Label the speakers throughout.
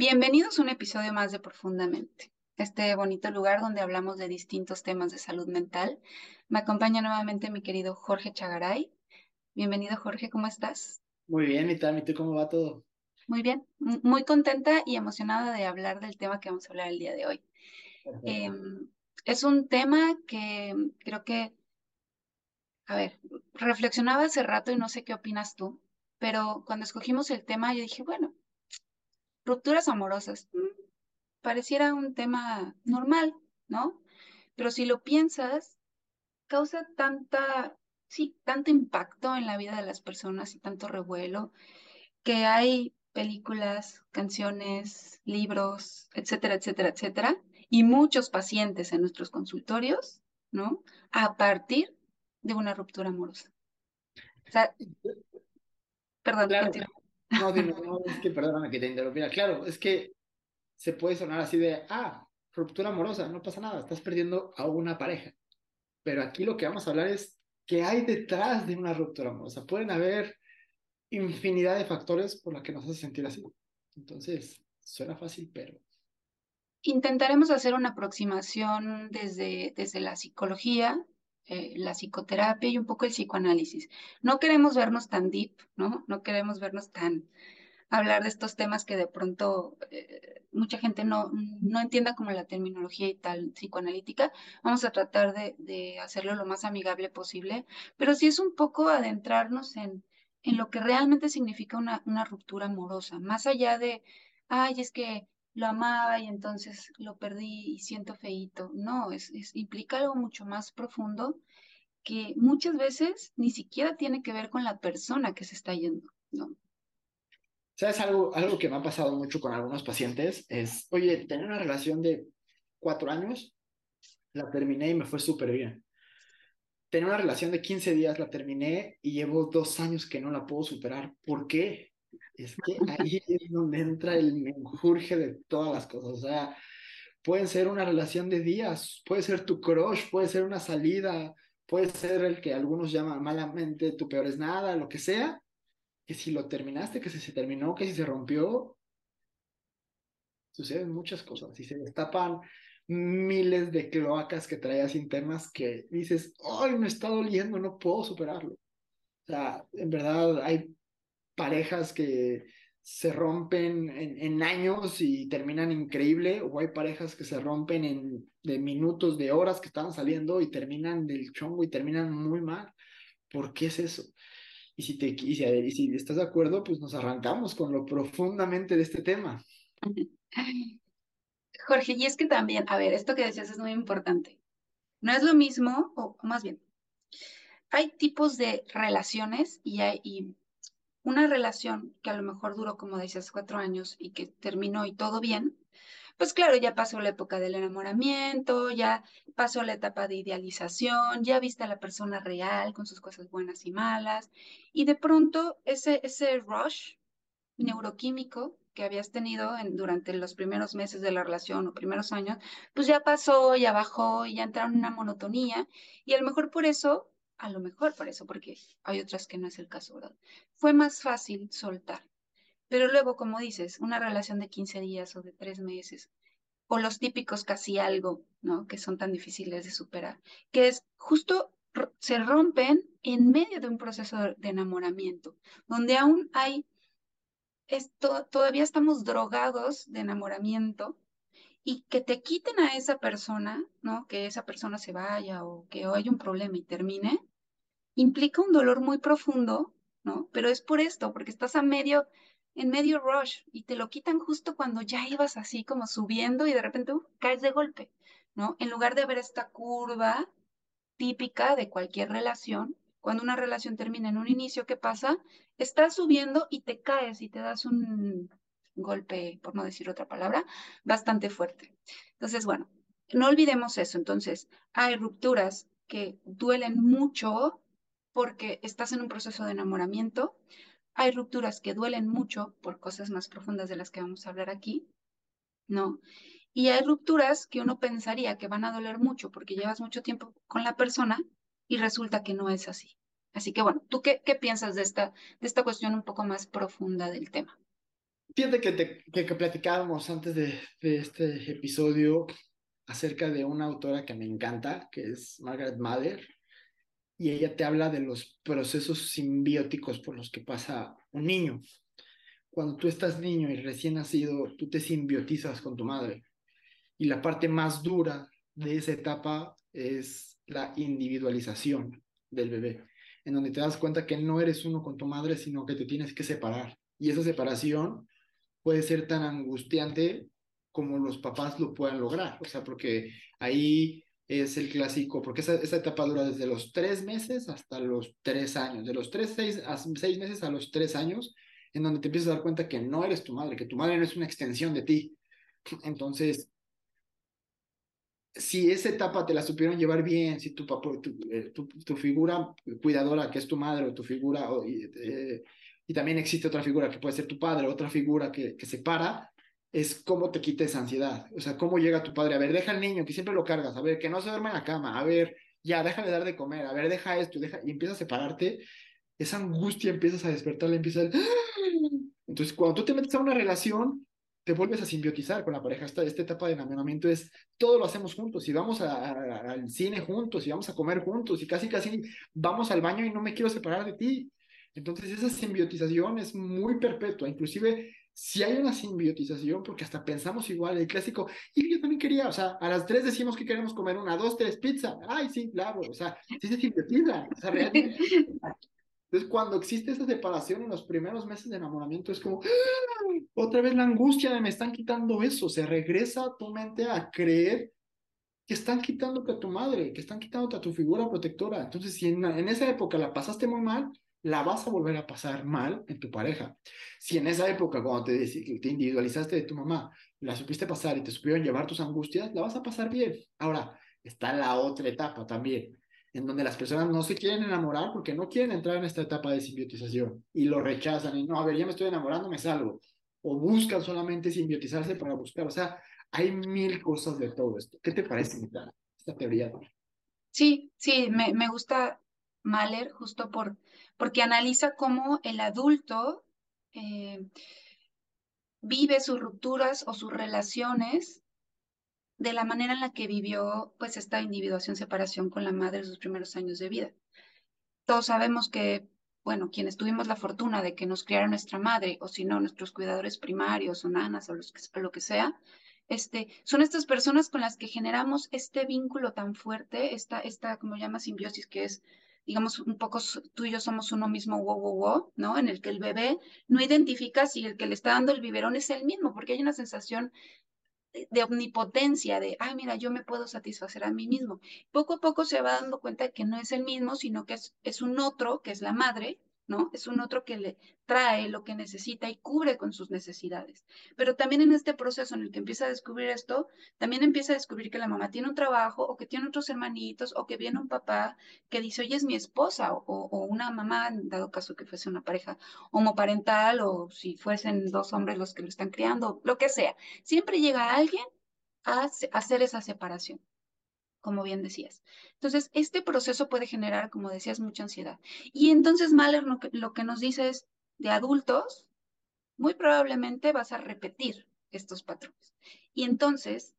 Speaker 1: Bienvenidos a un episodio más de Profundamente, este bonito lugar donde hablamos de distintos temas de salud mental. Me acompaña nuevamente mi querido Jorge Chagaray. Bienvenido Jorge, ¿cómo estás?
Speaker 2: Muy bien, ¿y? ¿Y tú cómo va todo?
Speaker 1: Muy bien, muy contenta y emocionada de hablar del tema que vamos a hablar el día de hoy. Em, es un tema que creo que, a ver, reflexionaba hace rato y no sé qué opinas tú, pero cuando escogimos el tema yo dije, bueno, Rupturas amorosas. Pareciera un tema normal, ¿no? Pero si lo piensas, causa tanta, sí, tanto impacto en la vida de las personas y tanto revuelo, que hay películas, canciones, libros, etcétera, etcétera, etcétera, y muchos pacientes en nuestros consultorios, ¿no? A partir de una ruptura amorosa. O sea, perdón,
Speaker 2: no, no, es que perdóname que te interrumpiera. Claro, es que se puede sonar así de, ah, ruptura amorosa, no pasa nada, estás perdiendo a una pareja. Pero aquí lo que vamos a hablar es qué hay detrás de una ruptura amorosa. Pueden haber infinidad de factores por los que nos hace sentir así. Entonces, suena fácil, pero...
Speaker 1: Intentaremos hacer una aproximación desde, desde la psicología, eh, la psicoterapia y un poco el psicoanálisis. No queremos vernos tan deep, ¿no? No queremos vernos tan hablar de estos temas que de pronto eh, mucha gente no, no entienda como la terminología y tal psicoanalítica. Vamos a tratar de, de hacerlo lo más amigable posible, pero sí es un poco adentrarnos en, en lo que realmente significa una, una ruptura amorosa, más allá de, ay, es que lo amaba y entonces lo perdí y siento feíto. No, es, implica algo mucho más profundo que muchas veces ni siquiera tiene que ver con la persona que se está yendo, ¿no?
Speaker 2: ¿Sabes algo, algo que me ha pasado mucho con algunos pacientes? Es, oye, tenía una relación de cuatro años, la terminé y me fue súper bien. Tenía una relación de 15 días, la terminé y llevo dos años que no la puedo superar. ¿Por qué? Es que ahí es donde entra el menjurje de todas las cosas. O sea, pueden ser una relación de días, puede ser tu crush, puede ser una salida, puede ser el que algunos llaman malamente tu peor es nada, lo que sea, que si lo terminaste, que si se terminó, que si se rompió, suceden muchas cosas y se destapan miles de cloacas que traías internas que dices, ay, me está doliendo, no puedo superarlo. O sea, en verdad hay parejas que se rompen en, años y terminan increíble, o hay parejas que se rompen en de minutos, de horas que estaban saliendo y terminan del chongo y terminan muy mal. ¿Por qué es eso? Y si, te, y si, estás de acuerdo, pues nos arrancamos con lo profundamente de este tema.
Speaker 1: Jorge, y es que también, a ver, esto que decías es muy importante. No es lo mismo, o más bien, hay tipos de relaciones y hay, y una relación que a lo mejor duró, como decías, cuatro años y que terminó y todo bien, pues claro, ya pasó la época del enamoramiento, ya pasó la etapa de idealización, ya viste a la persona real con sus cosas buenas y malas, y de pronto ese, ese rush neuroquímico que habías tenido en, durante los primeros meses de la relación o primeros años, pues ya pasó, ya bajó, ya entraron en una monotonía, y a lo mejor por eso a lo mejor por eso, porque hay otras que no es el caso, ¿verdad? Fue más fácil soltar. Pero luego, como dices, una relación de 15 días o de 3 meses, o los típicos casi algo, ¿no? Que son tan difíciles de superar, que es justo se rompen en medio de un proceso de enamoramiento, donde aún hay, todavía estamos drogados de enamoramiento y que te quiten a esa persona, ¿no? Que esa persona se vaya o que haya un problema y termine, implica un dolor muy profundo, ¿no? Pero es por esto, porque estás a medio, en medio rush y te lo quitan justo cuando ya ibas así como subiendo y de repente caes de golpe, ¿no? En lugar de ver esta curva típica de cualquier relación, cuando una relación termina en un inicio, ¿qué pasa? Estás subiendo y te caes y te das un golpe, por no decir otra palabra, bastante fuerte. Entonces, bueno, no olvidemos eso. Entonces, hay rupturas que duelen mucho porque estás en un proceso de enamoramiento. Hay rupturas que duelen mucho por cosas más profundas de las que vamos a hablar aquí, ¿no? Y hay rupturas que uno pensaría que van a doler mucho porque llevas mucho tiempo con la persona y resulta que no es así. Así que bueno, ¿tú qué, piensas de esta, de esta cuestión un poco más profunda del tema?
Speaker 2: Fíjate que, te, que, que platicábamos antes de, de, este episodio acerca de una autora que me encanta, que es Margaret Mather, y ella te habla de los procesos simbióticos por los que pasa un niño. Cuando tú estás niño y recién nacido, tú te simbiotizas con tu madre. Y la parte más dura de esa etapa es la individualización del bebé, en donde te das cuenta que no eres uno con tu madre, sino que te tienes que separar. Y esa separación puede ser tan angustiante como los papás lo puedan lograr. O sea, porque ahí es el clásico, porque esa, esa etapa dura desde los tres meses hasta los tres años, de los tres, seis, a seis meses a los tres años, en donde te empiezas a dar cuenta que no eres tu madre, que tu madre no es una extensión de ti. Entonces, si esa etapa te la supieron llevar bien, si tu, papá, tu, eh, tu, figura cuidadora, que es tu madre, o tu figura, eh, y también existe otra figura que puede ser tu padre, otra figura que, que separa, es cómo te quita esa ansiedad. O sea, cómo llega tu padre. A ver, deja al niño, que siempre lo cargas. A ver, que no se duerme en la cama. A ver, ya, déjale dar de comer. A ver, deja esto. Deja... Y empieza a separarte. Esa angustia empiezas a despertarle, empieza el... Entonces, cuando tú te metes a una relación, te vuelves a simbiotizar con la pareja. Esta, esta etapa de enamoramiento es, todo lo hacemos juntos, y vamos a, a, al cine juntos, y vamos a comer juntos, y casi, casi vamos al baño y no me quiero separar de ti. Entonces esa simbiotización es muy perpetua, inclusive si hay una simbiotización, porque hasta pensamos igual, el clásico, y yo también quería, o sea, a las tres decimos que queremos comer una, dos, tres, pizza, ay, sí, claro, o sea, sí se simbiotiza, o sea, realmente. Entonces, cuando existe esa separación en los primeros meses de enamoramiento, es como, ¡Ah! otra vez la angustia de me están quitando eso, se regresa a tu mente a creer que están quitándote a tu madre, que están quitándote a tu figura protectora. Entonces, si en, en esa época la pasaste muy mal, la vas a volver a pasar mal en tu pareja. Si en esa época, cuando te, te individualizaste de tu mamá, la supiste pasar y te supieron llevar tus angustias, la vas a pasar bien. Ahora, está la otra etapa también, en donde las personas no se quieren enamorar porque no quieren entrar en esta etapa de simbiotización y lo rechazan y no, a ver, ya me estoy enamorando, me salgo. O buscan solamente simbiotizarse para buscar. O sea, hay mil cosas de todo esto. ¿Qué te parece esta teoría?
Speaker 1: Sí, sí, me, me gusta Mahler justo por porque analiza cómo el adulto eh, vive sus rupturas o sus relaciones de la manera en la que vivió pues esta individuación, separación con la madre en sus primeros años de vida. Todos sabemos que, bueno, quienes tuvimos la fortuna de que nos criara nuestra madre, o si no, nuestros cuidadores primarios o nanas o, lo que sea, este, son estas personas con las que generamos este vínculo tan fuerte, esta, esta como llama simbiosis, que es digamos, un poco tú y yo somos uno mismo, wow, wow, wow, ¿no? En el que el bebé no identifica si el que le está dando el biberón es el mismo, porque hay una sensación de omnipotencia, de, ay, mira, yo me puedo satisfacer a mí mismo. Poco a poco se va dando cuenta que no es el mismo, sino que es, es un otro, que es la madre, ¿no? Es un otro que le trae lo que necesita y cubre con sus necesidades. Pero también en este proceso en el que empieza a descubrir esto, también empieza a descubrir que la mamá tiene un trabajo o que tiene otros hermanitos o que viene un papá que dice, oye, es mi esposa o, o una mamá, dado caso que fuese una pareja homoparental o si fuesen dos hombres los que lo están criando, lo que sea. Siempre llega alguien a hacer esa separación como bien decías. Entonces, este proceso puede generar, como decías, mucha ansiedad. Y entonces Mahler lo que, nos dice es, de adultos, muy probablemente vas a repetir estos patrones. Y entonces,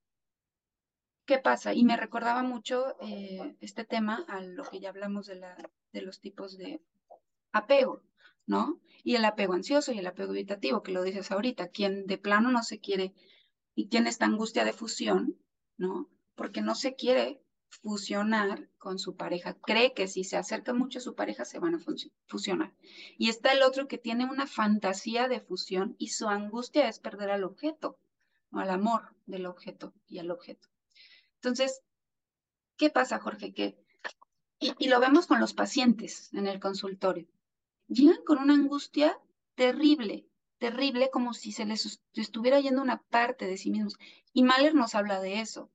Speaker 1: ¿qué pasa? Y me recordaba mucho eh, este tema a lo que ya hablamos de, la, de los tipos de apego, ¿no? Y el apego ansioso y el apego evitativo, que lo dices ahorita, quien de plano no se quiere y tiene esta angustia de fusión, ¿no? Porque no se quiere fusionar con su pareja. Cree que si se acerca mucho a su pareja se van a fusionar. Y está el otro que tiene una fantasía de fusión y su angustia es perder al objeto, o al amor del objeto y al objeto. Entonces, ¿qué pasa, Jorge? Que, y, y lo vemos con los pacientes en el consultorio. Llegan con una angustia terrible, terrible, como si se les estuviera yendo una parte de sí mismos. Y Mahler nos habla de eso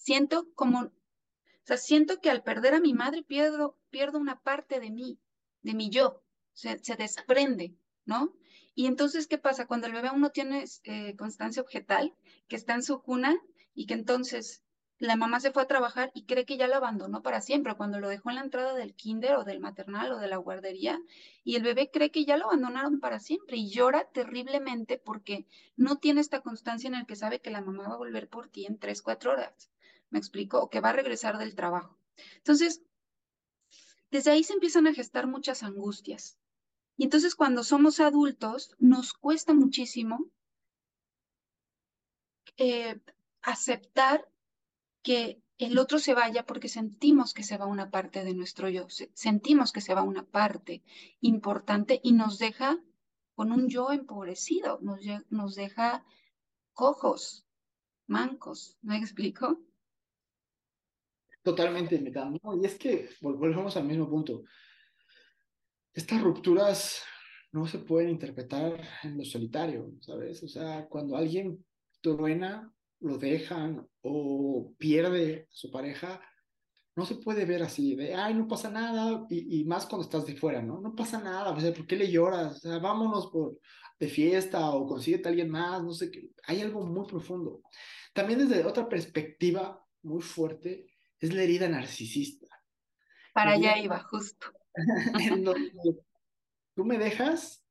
Speaker 1: siento como, o sea, siento que al perder a mi madre pierdo, pierdo una parte de mí, de mi yo, se, se desprende, ¿no? Y entonces, ¿qué pasa? Cuando el bebé aún no tiene eh, constancia objetal, que está en su cuna y que entonces la mamá se fue a trabajar y cree que ya lo abandonó para siempre, cuando lo dejó en la entrada del kinder o del maternal o de la guardería, y el bebé cree que ya lo abandonaron para siempre y llora terriblemente porque no tiene esta constancia en el que sabe que la mamá va a volver por ti en tres, cuatro horas. ¿Me explico? O que va a regresar del trabajo. Entonces, desde ahí se empiezan a gestar muchas angustias. Y entonces cuando somos adultos, nos cuesta muchísimo eh, aceptar que el otro se vaya porque sentimos que se va una parte de nuestro yo, sentimos que se va una parte importante y nos deja con un yo empobrecido, nos, nos deja cojos, mancos, ¿me explico?
Speaker 2: Totalmente, Y es que volvemos al mismo punto. Estas rupturas no se pueden interpretar en lo solitario, ¿sabes? O sea, cuando alguien truena lo dejan o pierde a su pareja, no se puede ver así, de, ay, no pasa nada, y, más cuando estás de fuera, ¿no? No pasa nada, o sea, ¿por qué le lloras? O sea, vámonos por, de fiesta o consíguete a alguien más, no sé qué. Hay algo muy profundo. También desde otra perspectiva muy fuerte es la herida narcisista.
Speaker 1: Para allá iba, justo.
Speaker 2: en donde tú me dejas,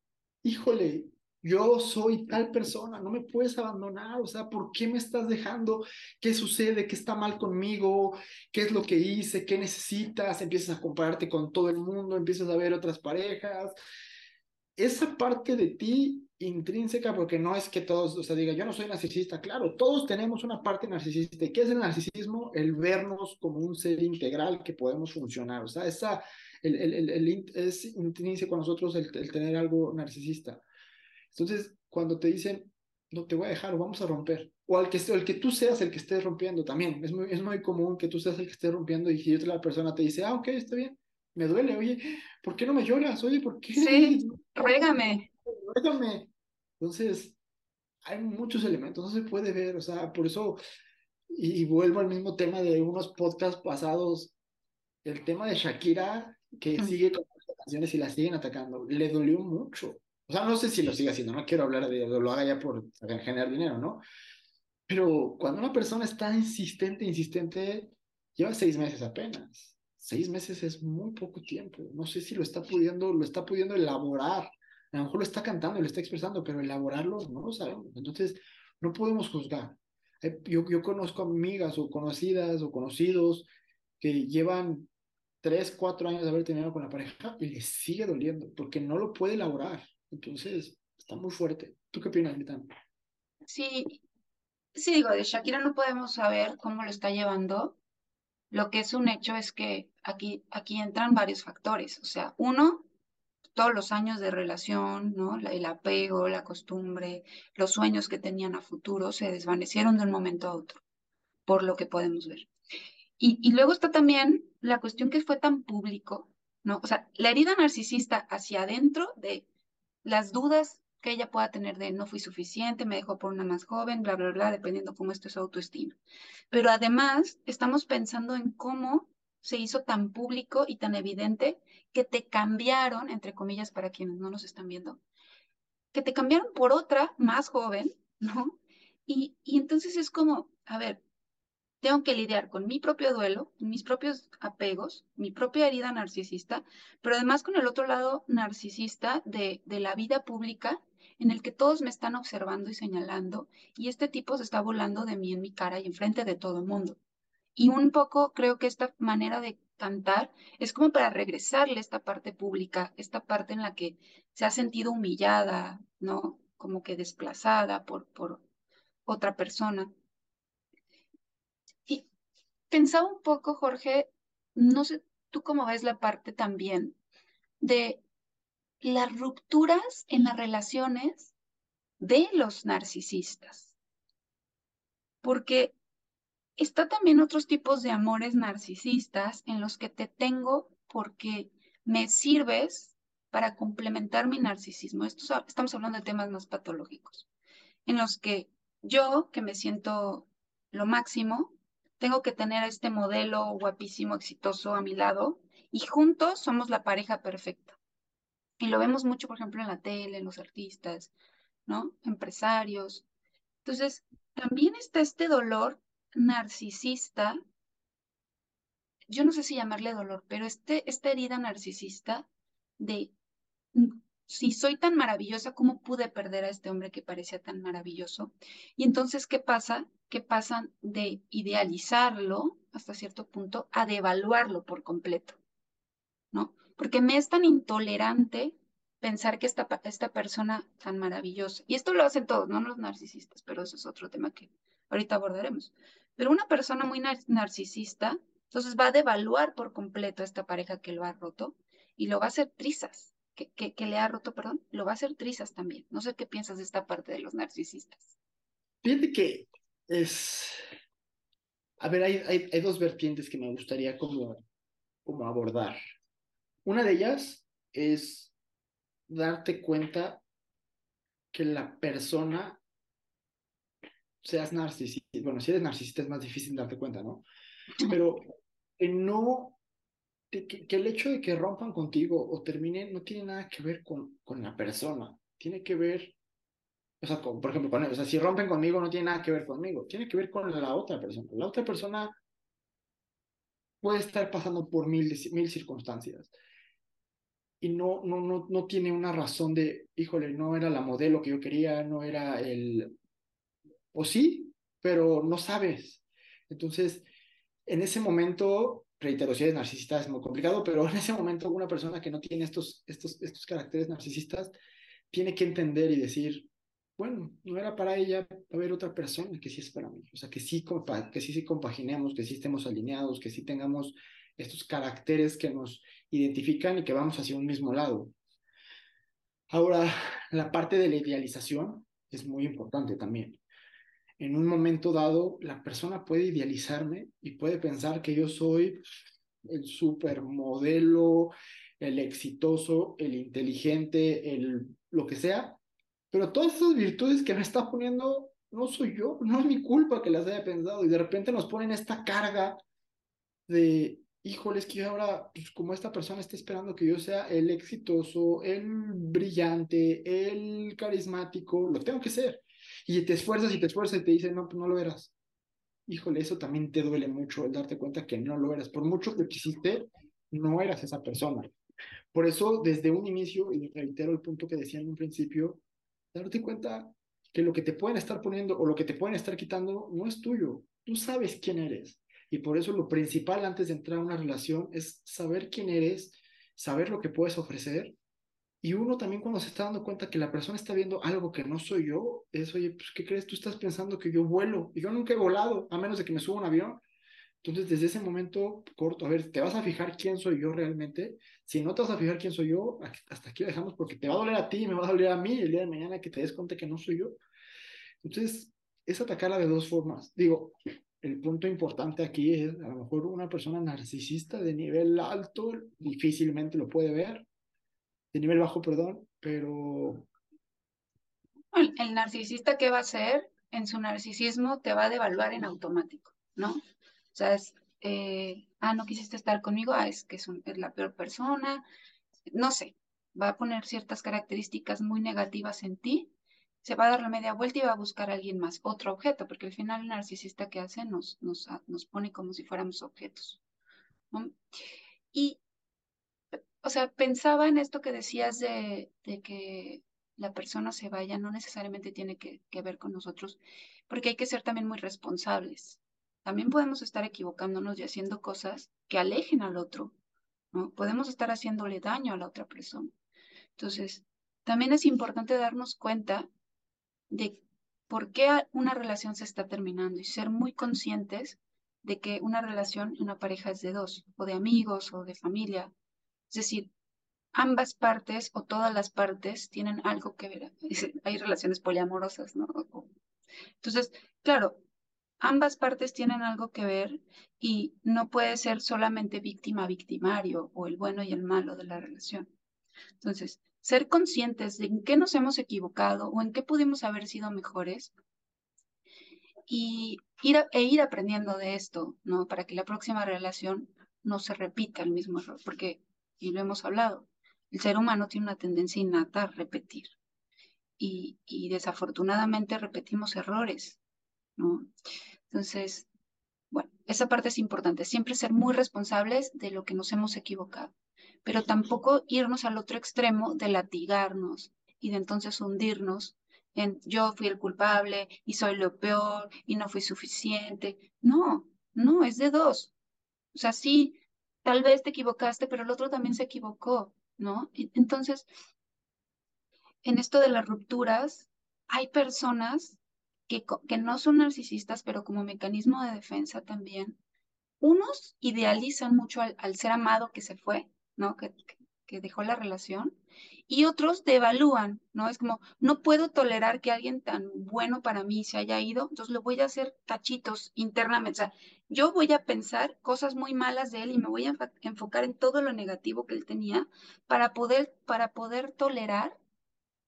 Speaker 2: híjole, yo soy tal persona, no me puedes abandonar, o sea, ¿por qué me estás dejando? ¿Qué sucede? ¿Qué está mal conmigo? ¿Qué es lo que hice? ¿Qué necesitas? Empiezas a compararte con todo el mundo, empiezas a ver otras parejas. Esa parte de ti intrínseca, porque no es que todos, o sea, diga, yo no soy narcisista, claro, todos tenemos una parte narcisista. ¿Y qué es el narcisismo? El vernos como un ser integral que podemos funcionar, o sea, esa, el, el, el, es intrínseco a nosotros el tener algo narcisista entonces, cuando te dicen, no te voy a dejar o vamos a romper, o al que, el que tú seas el que esté rompiendo también, es muy, es muy común que tú seas el que esté rompiendo y si otra persona te dice, ah, ok, está bien, me duele, oye, ¿por qué no me lloras? Oye, ¿por qué?
Speaker 1: Sí, ruégame.
Speaker 2: Ruégame. Entonces, hay muchos elementos, no se puede ver, o sea, por eso, y, y vuelvo al mismo tema de unos podcasts pasados, el tema de Shakira, que sigue con las canciones y la siguen atacando, le dolió mucho. O sea, no sé si lo sigue haciendo, no quiero hablar de lo haga ya por generar dinero, ¿no? Pero cuando una persona está insistente, insistente, lleva seis meses apenas. Seis meses es muy poco tiempo. No sé si lo está pudiendo, lo está pudiendo elaborar. A lo mejor lo está cantando, lo está expresando, pero elaborarlo no lo sabemos. Entonces, no podemos juzgar. Eh, yo, yo conozco amigas o conocidas o conocidos que llevan tres, cuatro años de haber tenido con la pareja y les sigue doliendo porque no lo puede elaborar. Entonces, está muy fuerte. ¿Tú qué opinas, Mitán?
Speaker 1: Sí, sí, digo, de Shakira no podemos saber cómo lo está llevando. Lo que es un hecho es que aquí, aquí entran varios factores. O sea, uno, todos los años de relación. El apego, la costumbre, los sueños que tenían a futuro se desvanecieron de un momento a otro, por lo que podemos ver. Y, luego está también la cuestión que fue tan público. O sea, la herida narcisista hacia adentro de las dudas que ella pueda tener de no fui suficiente, me dejó por una más joven, bla, bla, bla, dependiendo cómo esté su autoestima. Pero además estamos pensando en cómo se hizo tan público y tan evidente que te cambiaron, entre comillas, para quienes no nos están viendo, que te cambiaron por otra más joven, ¿no? Y, y entonces es como, a ver, tengo que lidiar con mi propio duelo, mis propios apegos, mi propia herida narcisista, pero además con el otro lado narcisista de, de la vida pública en el que todos me están observando y señalando y este tipo se está volando de mí en mi cara y enfrente de todo el mundo. Y un poco creo que esta manera de cantar es como para regresarle esta parte pública, esta parte en la que se ha sentido humillada, ¿no? Como que desplazada por, por otra persona pensaba un poco, Jorge, no sé tú cómo ves la parte también de las rupturas en las relaciones de los narcisistas. Porque está también otros tipos de amores narcisistas en los que te tengo porque me sirves para complementar mi narcisismo. Esto, estamos hablando de temas más patológicos, en los que yo, que me siento lo máximo, tengo que tener a este modelo guapísimo, exitoso a mi lado y juntos somos la pareja perfecta. Y lo vemos mucho, por ejemplo, en la tele, en los artistas, ¿no? Empresarios. Entonces, también está este dolor narcisista, yo no sé si llamarle dolor, pero este, esta herida narcisista de mm, si soy tan maravillosa, ¿cómo pude perder a este hombre que parecía tan maravilloso? Y entonces, ¿qué pasa? Que pasan de idealizarlo hasta cierto punto a devaluarlo por completo, ¿no? Porque me es tan intolerante pensar que esta, esta persona tan maravillosa, y esto lo hacen todos, no los narcisistas, pero eso es otro tema que ahorita abordaremos, pero una persona muy narcisista, entonces va a devaluar por completo a esta pareja que lo ha roto y lo va a hacer trizas, que, le ha roto, perdón, lo va a hacer trizas también. No sé qué piensas de esta parte de los narcisistas.
Speaker 2: Fíjate que es... A ver, hay, hay, dos vertientes que me gustaría como, como abordar. Una de ellas es darte cuenta que la persona, seas narcisista, bueno, si eres narcisista es más difícil darte cuenta, ¿no? Pero que no que, el hecho de que rompan contigo o terminen no tiene nada que ver con, con la persona, tiene que ver, o sea, por ejemplo, con él, o sea, si rompen conmigo no tiene nada que ver conmigo, tiene que ver con la otra persona. La otra persona puede estar pasando por mil, mil circunstancias y no, no, no, no tiene una razón de, híjole, no era la modelo que yo quería, no era el, o sí, pero no sabes. Entonces, en ese momento reitero, si eres narcisista es muy complicado, pero en ese momento una persona que no tiene estos, estos, estos caracteres narcisistas tiene que entender y decir, bueno, no era para ella, va a haber otra persona que sí es para mí. O sea, que sí, que sí, sí compaginemos, que sí estemos alineados, que sí tengamos estos caracteres que nos identifican y que vamos hacia un mismo lado. Ahora, la parte de la idealización es muy importante también en un momento dado la persona puede idealizarme y puede pensar que yo soy el supermodelo, el exitoso, el inteligente, el lo que sea, pero todas esas virtudes que me está poniendo no soy yo, no es mi culpa que las haya pensado y de repente nos ponen esta carga de, híjole, es que yo ahora, pues, como esta persona está esperando que yo sea el exitoso, el brillante, el carismático, lo tengo que ser y te esfuerzas y te esfuerzas y te dicen, no, pues no lo eras. Híjole, eso también te duele mucho el darte cuenta que no lo eras. Por mucho que quisiste, no eras esa persona. Por eso, desde un inicio, y reitero el punto que decía en un principio, darte cuenta que lo que te pueden estar poniendo o lo que te pueden estar quitando no es tuyo. Tú sabes quién eres. Y por eso lo principal antes de entrar a una relación es saber quién eres, saber lo que puedes ofrecer y uno también cuando se está dando cuenta que la persona está viendo algo que no soy yo, es, oye, pues, ¿qué crees? Tú estás pensando que yo vuelo y yo nunca he volado, a menos de que me suba un avión. Entonces, desde ese momento corto, a ver, ¿te vas a fijar quién soy yo realmente? Si no te vas a fijar quién soy yo, hasta aquí dejamos porque te va a doler a ti, me va a doler a mí el día de mañana que te des cuenta que no soy yo. Entonces, es atacarla de dos formas. Digo, el punto importante aquí es, a lo mejor una persona narcisista de nivel alto difícilmente lo puede ver, de nivel bajo, perdón, pero...
Speaker 1: El, narcisista, ¿qué va a hacer? En su narcisismo te va a devaluar en automático, ¿no? O sea, es, eh, ah, no quisiste estar conmigo, ah, es que es, la peor persona, no sé, va a poner ciertas características muy negativas en ti, se va a dar la media vuelta y va a buscar a alguien más, otro objeto, porque al final el narcisista que hace nos, nos, nos pone como si fuéramos objetos. Y o sea, pensaba en esto que decías de, que la persona se vaya, no necesariamente tiene que, ver con nosotros, porque hay que ser también muy responsables. También podemos estar equivocándonos y haciendo cosas que alejen al otro, ¿no? Podemos estar haciéndole daño a la otra persona. Entonces, también es importante darnos cuenta de por qué una relación se está terminando y ser muy conscientes de que una relación, una pareja es de dos, o de amigos, o de familia, es decir, ambas partes o todas las partes tienen algo que ver. Hay relaciones poliamorosas, ¿no? Entonces, claro, ambas partes tienen algo que ver y no puede ser solamente víctima-victimario o el bueno y el malo de la relación. Entonces, ser conscientes de en qué nos hemos equivocado o en qué pudimos haber sido mejores y ir e ir aprendiendo de esto, ¿no? Para que la próxima relación no se repita el mismo error, porque y lo hemos hablado, el ser humano tiene una tendencia innata a repetir. Y, desafortunadamente repetimos errores, ¿no? Entonces, esa parte es importante, siempre ser muy responsables de lo que nos hemos equivocado, pero tampoco irnos al otro extremo de latigarnos y de entonces hundirnos en yo fui el culpable y soy lo peor y no fui suficiente. No, no, es de dos. O sea, sí, tal vez te equivocaste, pero el otro también se equivocó, ¿no? Entonces, en esto de las rupturas, hay personas que, que no son narcisistas, pero como mecanismo de defensa también, unos idealizan mucho al, ser amado que se fue, ¿no? Que, dejó la relación, y otros devalúan, ¿no? Es como, no puedo tolerar que alguien tan bueno para mí se haya ido, entonces lo voy a hacer tachitos internamente. O sea, yo voy a pensar cosas muy malas de él y me voy a enfocar en todo lo negativo que él tenía para poder, para poder tolerar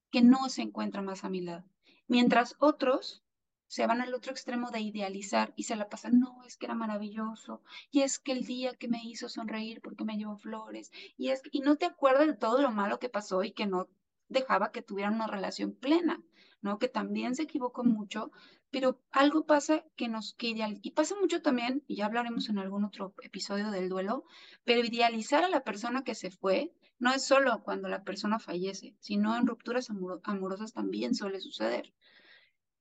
Speaker 1: que no se encuentra más a mi lado. Mientras otros se van al otro extremo de idealizar y se la pasan, no, es que era maravilloso, y es que el día que me hizo sonreír porque me llevó flores, y es y no te acuerdas de todo lo malo que pasó y que no dejaba que tuvieran una relación plena, ¿no? Que también se equivocó mucho, pero algo pasa que nos que ideal, y pasa mucho también, y ya hablaremos en algún otro episodio del duelo, pero idealizar a la persona que se fue no es solo cuando la persona fallece, sino en rupturas amorosas también suele suceder.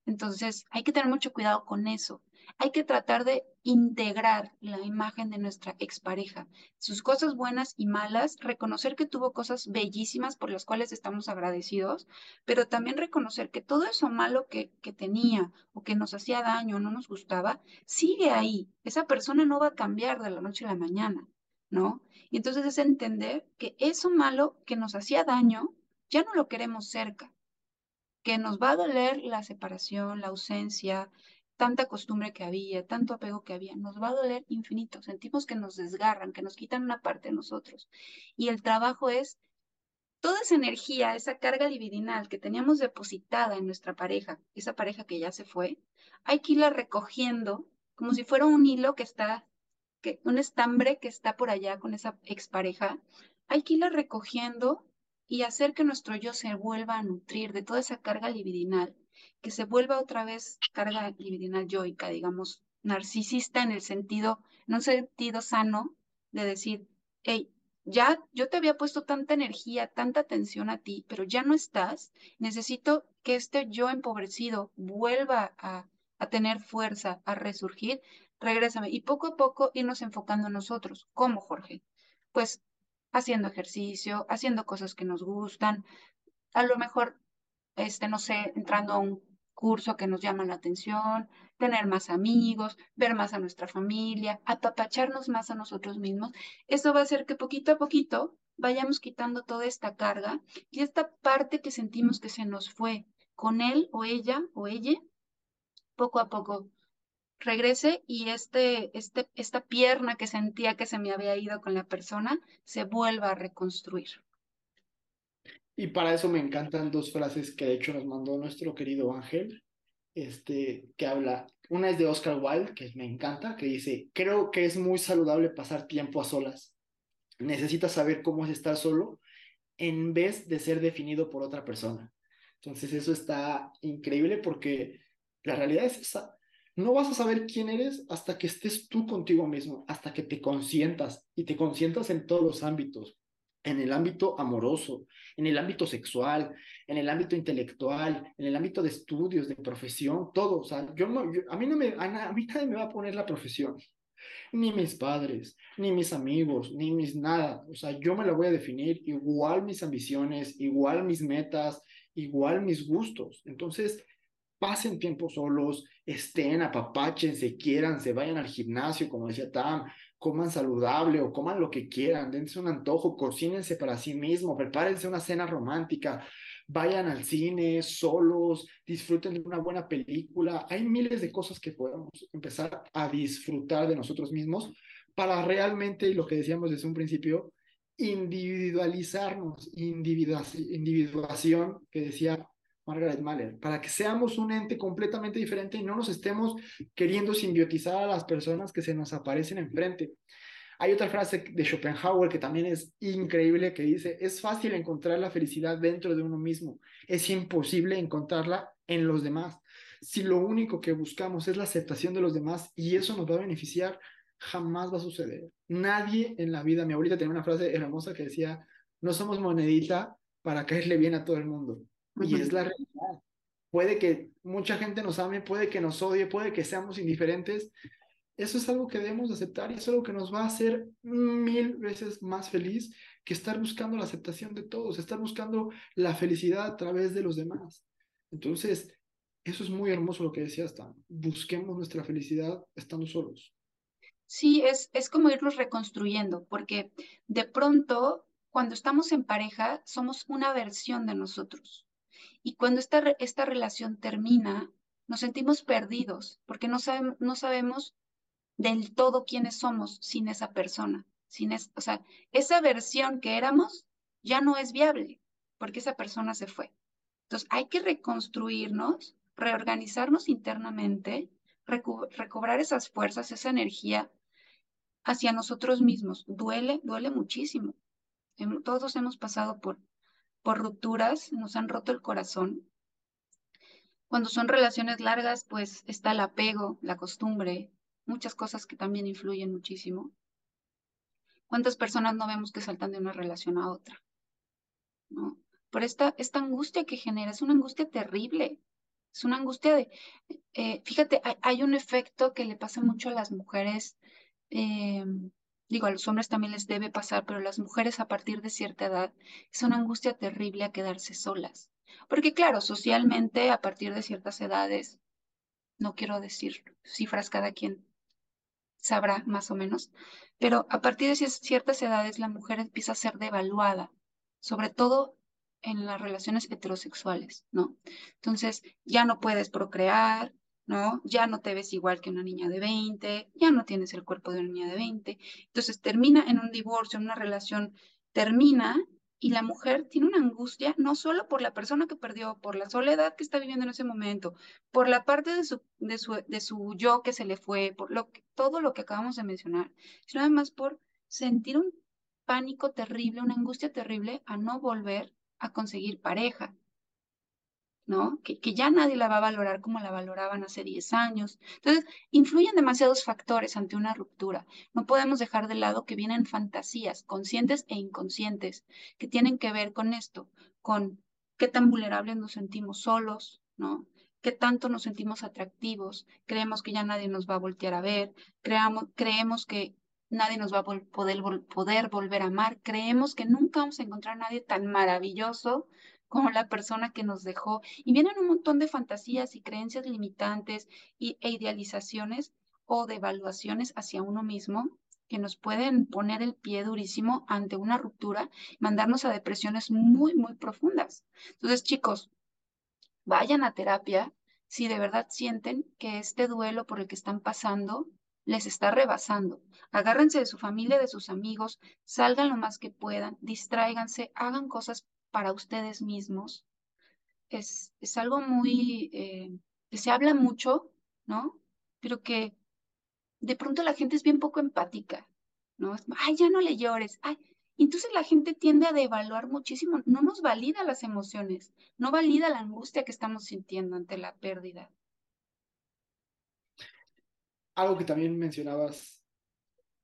Speaker 1: Entonces, hay que tener mucho cuidado con eso. Hay que tratar de integrar la imagen de nuestra expareja, sus cosas buenas y malas, reconocer que tuvo cosas bellísimas por las cuales estamos agradecidos, pero también reconocer que todo eso malo que, que tenía o que nos hacía daño o no nos gustaba, sigue ahí. Esa persona no va a cambiar de la noche a la mañana, ¿no? Y entonces es entender que eso malo que nos hacía daño, ya no lo queremos cerca que nos va a doler la separación, la ausencia, tanta costumbre que había, tanto apego que había, nos va a doler infinito. Sentimos que nos desgarran, que nos quitan una parte de nosotros. Y el trabajo es toda esa energía, esa carga libidinal que teníamos depositada en nuestra pareja, esa pareja que ya se fue, hay que irla recogiendo como si fuera un hilo que está, que, un estambre que está por allá con esa expareja. Hay que irla recogiendo y hacer que nuestro yo se vuelva a nutrir de toda esa carga libidinal, que se vuelva otra vez carga libidinal yoica, digamos, narcisista en el sentido, en un sentido sano, de decir, hey, ya yo te había puesto tanta energía, tanta atención a ti, pero ya no estás, necesito que este yo empobrecido vuelva a, a tener fuerza, a resurgir, regrésame. Y poco a poco irnos enfocando en nosotros. ¿Cómo, Jorge? Pues haciendo ejercicio, haciendo cosas que nos gustan, a lo mejor, este, no sé, entrando a un curso que nos llama la atención, tener más amigos, ver más a nuestra familia, apapacharnos más a nosotros mismos. Eso va a hacer que poquito a poquito vayamos quitando toda esta carga y esta parte que sentimos que se nos fue con él o ella o ella, poco a poco regrese y este, este, esta pierna que sentía que se me había ido con la persona se vuelva a reconstruir.
Speaker 2: Y para eso me encantan dos frases que de hecho nos mandó nuestro querido Ángel, este, que habla, una es de Oscar Wilde, que me encanta, que dice, creo que es muy saludable pasar tiempo a solas. Necesitas saber cómo es estar solo en vez de ser definido por otra persona. Entonces eso está increíble porque la realidad es esa no vas a saber quién eres hasta que estés tú contigo mismo, hasta que te consientas y te consientas en todos los ámbitos, en el ámbito amoroso, en el ámbito sexual, en el ámbito intelectual, en el ámbito de estudios, de profesión, todo. O sea, yo no, a mí no me, a, mí nadie me va a poner la profesión, ni mis padres, ni mis amigos, ni mis nada. O sea, yo me la voy a definir igual mis ambiciones, igual mis metas, igual mis gustos. Entonces, pasen tiempo solos, estén, apapachen, se quieran, se vayan al gimnasio, como decía Tam, coman saludable o coman lo que quieran, dense un antojo, cocínense para sí mismos, prepárense una cena romántica, vayan al cine solos, disfruten de una buena película. Hay miles de cosas que podemos empezar a disfrutar de nosotros mismos para realmente, lo que decíamos desde un principio, individualizarnos, individuación, que decía Margaret Mahler, para que seamos un ente completamente diferente y no nos estemos queriendo simbiotizar a las personas que se nos aparecen enfrente. Hay otra frase de Schopenhauer que también es increíble que dice, es fácil encontrar la felicidad dentro de uno mismo, es imposible encontrarla en los demás. si lo único que buscamos es la aceptación de los demás y eso nos va a beneficiar, jamás va a suceder. Nadie en la vida, mi abuelita tenía una frase hermosa que decía, no somos monedita para caerle bien a todo el mundo. Y es la realidad. Puede que mucha gente nos ame, puede que nos odie, puede que seamos indiferentes. Eso es algo que debemos aceptar y es algo que nos va a hacer mil veces más feliz que estar buscando la aceptación de todos, estar buscando la felicidad a través de los demás. Entonces, eso es muy hermoso lo que decía hasta. Busquemos nuestra felicidad estando solos.
Speaker 1: Sí, es, es como irnos reconstruyendo, porque de pronto, cuando estamos en pareja, somos una versión de nosotros. Y cuando esta, esta relación termina, nos sentimos perdidos, porque no, sabemos, no sabemos del todo quiénes somos sin esa persona. Sin es, o sea, esa versión que éramos ya no es viable, porque esa persona se fue. Entonces, hay que reconstruirnos, reorganizarnos internamente, recobrar esas fuerzas, esa energía hacia nosotros mismos. Duele, duele muchísimo. Todos hemos pasado por, por rupturas, nos han roto el corazón. Cuando son relaciones largas, pues está el apego, la costumbre, muchas cosas que también influyen muchísimo. ¿Cuántas personas no vemos que saltan de una relación a otra? ¿No? Por esta, esta angustia que genera, es una angustia terrible. Es una angustia de, eh, fíjate, hay, un efecto que le pasa mucho a las mujeres, eh, digo, a los hombres también les debe pasar, pero las mujeres a partir de cierta edad es una angustia terrible a quedarse solas. Porque claro, socialmente a partir de ciertas edades, no quiero decir cifras cada quien sabrá más o menos, pero a partir de ciertas edades la mujer empieza a ser devaluada, sobre todo en las relaciones heterosexuales, ¿no? Entonces, ya no puedes procrear, ¿no? Ya no te ves igual que una niña de 20, ya no tienes el cuerpo de una niña de 20. Entonces, termina en un divorcio, en una relación, termina y la mujer tiene una angustia no solo por la persona que perdió, por la soledad que está viviendo en ese momento, por la parte de su, de su, de su yo que se le fue, por lo todo lo que acabamos de mencionar, sino además por sentir un pánico terrible, una angustia terrible a no volver a conseguir pareja, Que, ya nadie la va a valorar como la valoraban hace 10 años. Entonces, influyen demasiados factores ante una ruptura. No podemos dejar de lado que vienen fantasías conscientes e inconscientes que tienen que ver con esto, con qué tan vulnerables nos sentimos solos, ¿no? Qué tanto nos sentimos atractivos, creemos que ya nadie nos va a voltear a ver, creemos que nadie nos va a poder, poder volver a amar, creemos que nunca vamos a encontrar a nadie tan maravilloso como la persona que nos dejó. Y vienen un montón de fantasías y creencias limitantes y, e idealizaciones o de evaluaciones hacia uno mismo que nos pueden poner el pie durísimo ante una ruptura, mandarnos a depresiones muy, muy profundas. Entonces, chicos, vayan a terapia si de verdad sienten que este duelo por el que están pasando les está rebasando. Agárrense de su familia, de sus amigos, salgan lo más que puedan, distráiganse, hagan cosas para ustedes mismos. Es, es algo muy, eh, que se habla mucho, ¿no? Pero que de pronto la gente es bien poco empática, ¿no? Ay, ya no le llores, ay. Entonces la gente tiende a devaluar muchísimo, no nos valida las emociones, no valida la angustia que estamos sintiendo ante la pérdida.
Speaker 2: Algo que también mencionabas,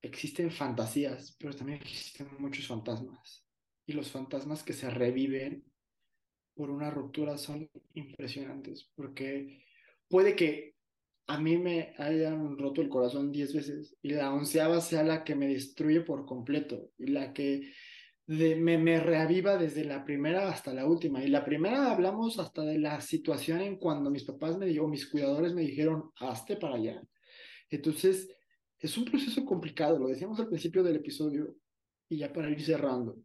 Speaker 2: existen fantasías, pero también existen muchos fantasmas y los fantasmas que se reviven por una ruptura son impresionantes, porque puede que a mí me hayan roto el corazón diez veces y la onceava sea la que me destruye por completo y la que me, me reaviva desde la primera hasta la última. Y la primera hablamos hasta de la situación en cuando mis papás me dijeron, mis cuidadores me dijeron, hazte para allá. Entonces, es un proceso complicado, lo decíamos al principio del episodio y ya para ir cerrando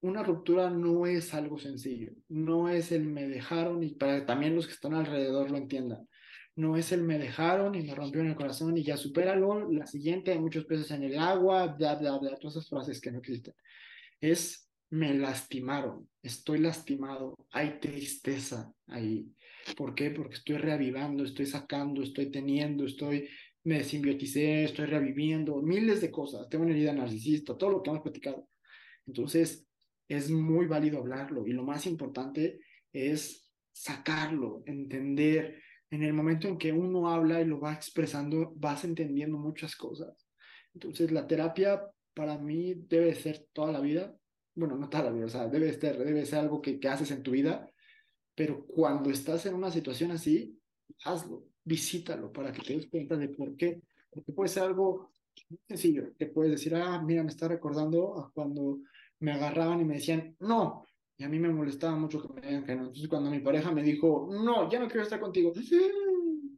Speaker 2: una ruptura no es algo sencillo, no es el me dejaron y para que también los que están alrededor lo entiendan. No es el me dejaron y me rompieron el corazón y ya supéralo, la siguiente hay muchos peces en el agua, bla, bla, bla, todas esas frases que no existen. Es me lastimaron, estoy lastimado, hay tristeza ahí. ¿Por qué? Porque estoy reavivando, estoy sacando, estoy teniendo, estoy, me simbioticé, estoy reviviendo, miles de cosas. Tengo una herida narcisista, todo lo que hemos platicado. Entonces, es muy válido hablarlo y lo más importante es sacarlo, entender, en el momento en que uno habla y lo va expresando, vas entendiendo muchas cosas. Entonces, la terapia para mí debe ser toda la vida, bueno, no toda la vida, o sea, debe ser, debe ser algo que, que haces en tu vida, pero cuando estás en una situación así, hazlo, visítalo para que te des cuenta de por qué. Porque puede ser algo sencillo, te puedes decir, ah, mira, me está recordando a cuando me agarraban y me decían, no, y a mí me molestaba mucho que me digan que no. Entonces, cuando mi pareja me dijo, no, ya no quiero estar contigo,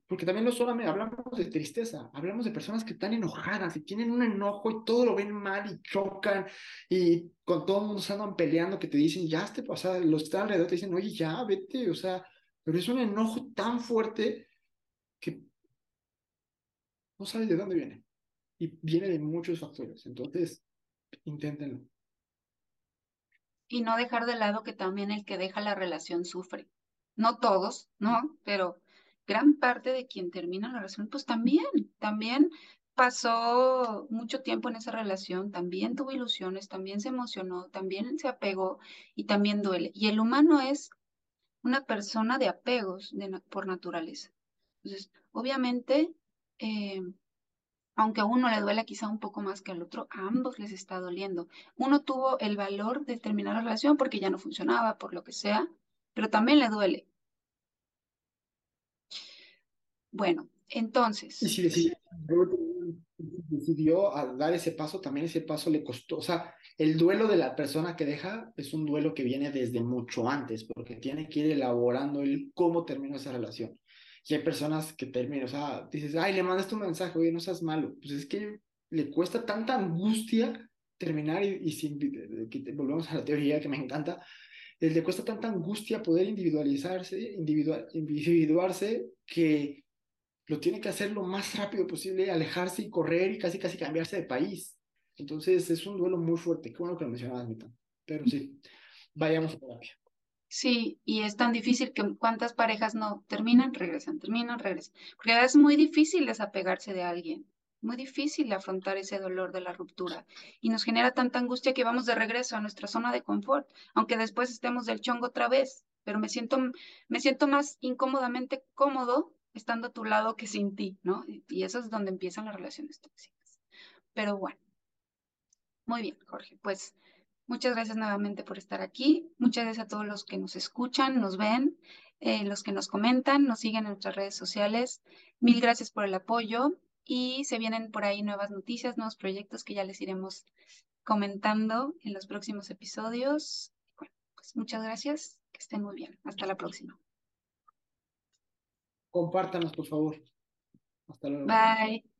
Speaker 2: porque también no solamente hablamos de tristeza, hablamos de personas que están enojadas y tienen un enojo y todo lo ven mal y chocan y con todo el mundo se andan peleando que te dicen, ya te pasa, los que están alrededor te dicen, oye, ya, vete, o sea, pero es un enojo tan fuerte que no sabes de dónde viene y viene de muchos factores. Entonces, inténtenlo
Speaker 1: y no dejar de lado que también el que deja la relación sufre. No todos, ¿no? Pero gran parte de quien termina la relación, pues también, también pasó mucho tiempo en esa relación, también tuvo ilusiones, también se emocionó, también se apegó y también duele. Y el humano es una persona de apegos por naturaleza. Entonces, obviamente, eh, aunque a uno le duele quizá un poco más que al otro, a ambos les está doliendo. Uno tuvo el valor de terminar la relación porque ya no funcionaba, por lo que sea, pero también le duele. Bueno, entonces.
Speaker 2: Y si decidió, decidió dar ese paso, también ese paso le costó. O sea, el duelo de la persona que deja es un duelo que viene desde mucho antes, porque tiene que ir elaborando el cómo terminó esa relación. Y hay personas que terminan, o sea, dices, ay, le mandaste un mensaje, oye, no seas malo. Pues es que le cuesta tanta angustia terminar y, y sin, volvemos a la teoría que me encanta, le cuesta tanta angustia poder individualizarse, individual, individuarse, que lo tiene que hacer lo más rápido posible, alejarse y correr y casi casi cambiarse de país. Entonces es un duelo muy fuerte. Qué bueno que lo mencionabas, Mita. Pero sí, vayamos a terapia.
Speaker 1: Sí, y es tan difícil que cuántas parejas no terminan, regresan, terminan, regresan. Porque es muy difícil desapegarse de alguien, muy difícil afrontar ese dolor de la ruptura. Y nos genera tanta angustia que vamos de regreso a nuestra zona de confort, aunque después estemos del chongo otra vez. Pero me siento, me siento más incómodamente cómodo estando a tu lado que sin ti, ¿no? Y eso es donde empiezan las relaciones tóxicas. Pero bueno. Muy bien, Jorge. Pues Muchas gracias nuevamente por estar aquí. Muchas gracias a todos los que nos escuchan, nos ven, eh, los que nos comentan, nos siguen en nuestras redes sociales. Mil gracias por el apoyo y se vienen por ahí nuevas noticias, nuevos proyectos que ya les iremos comentando en los próximos episodios. Bueno, pues muchas gracias. Que estén muy bien. Hasta la próxima.
Speaker 2: Compártanos, por favor. Hasta luego.
Speaker 1: Bye.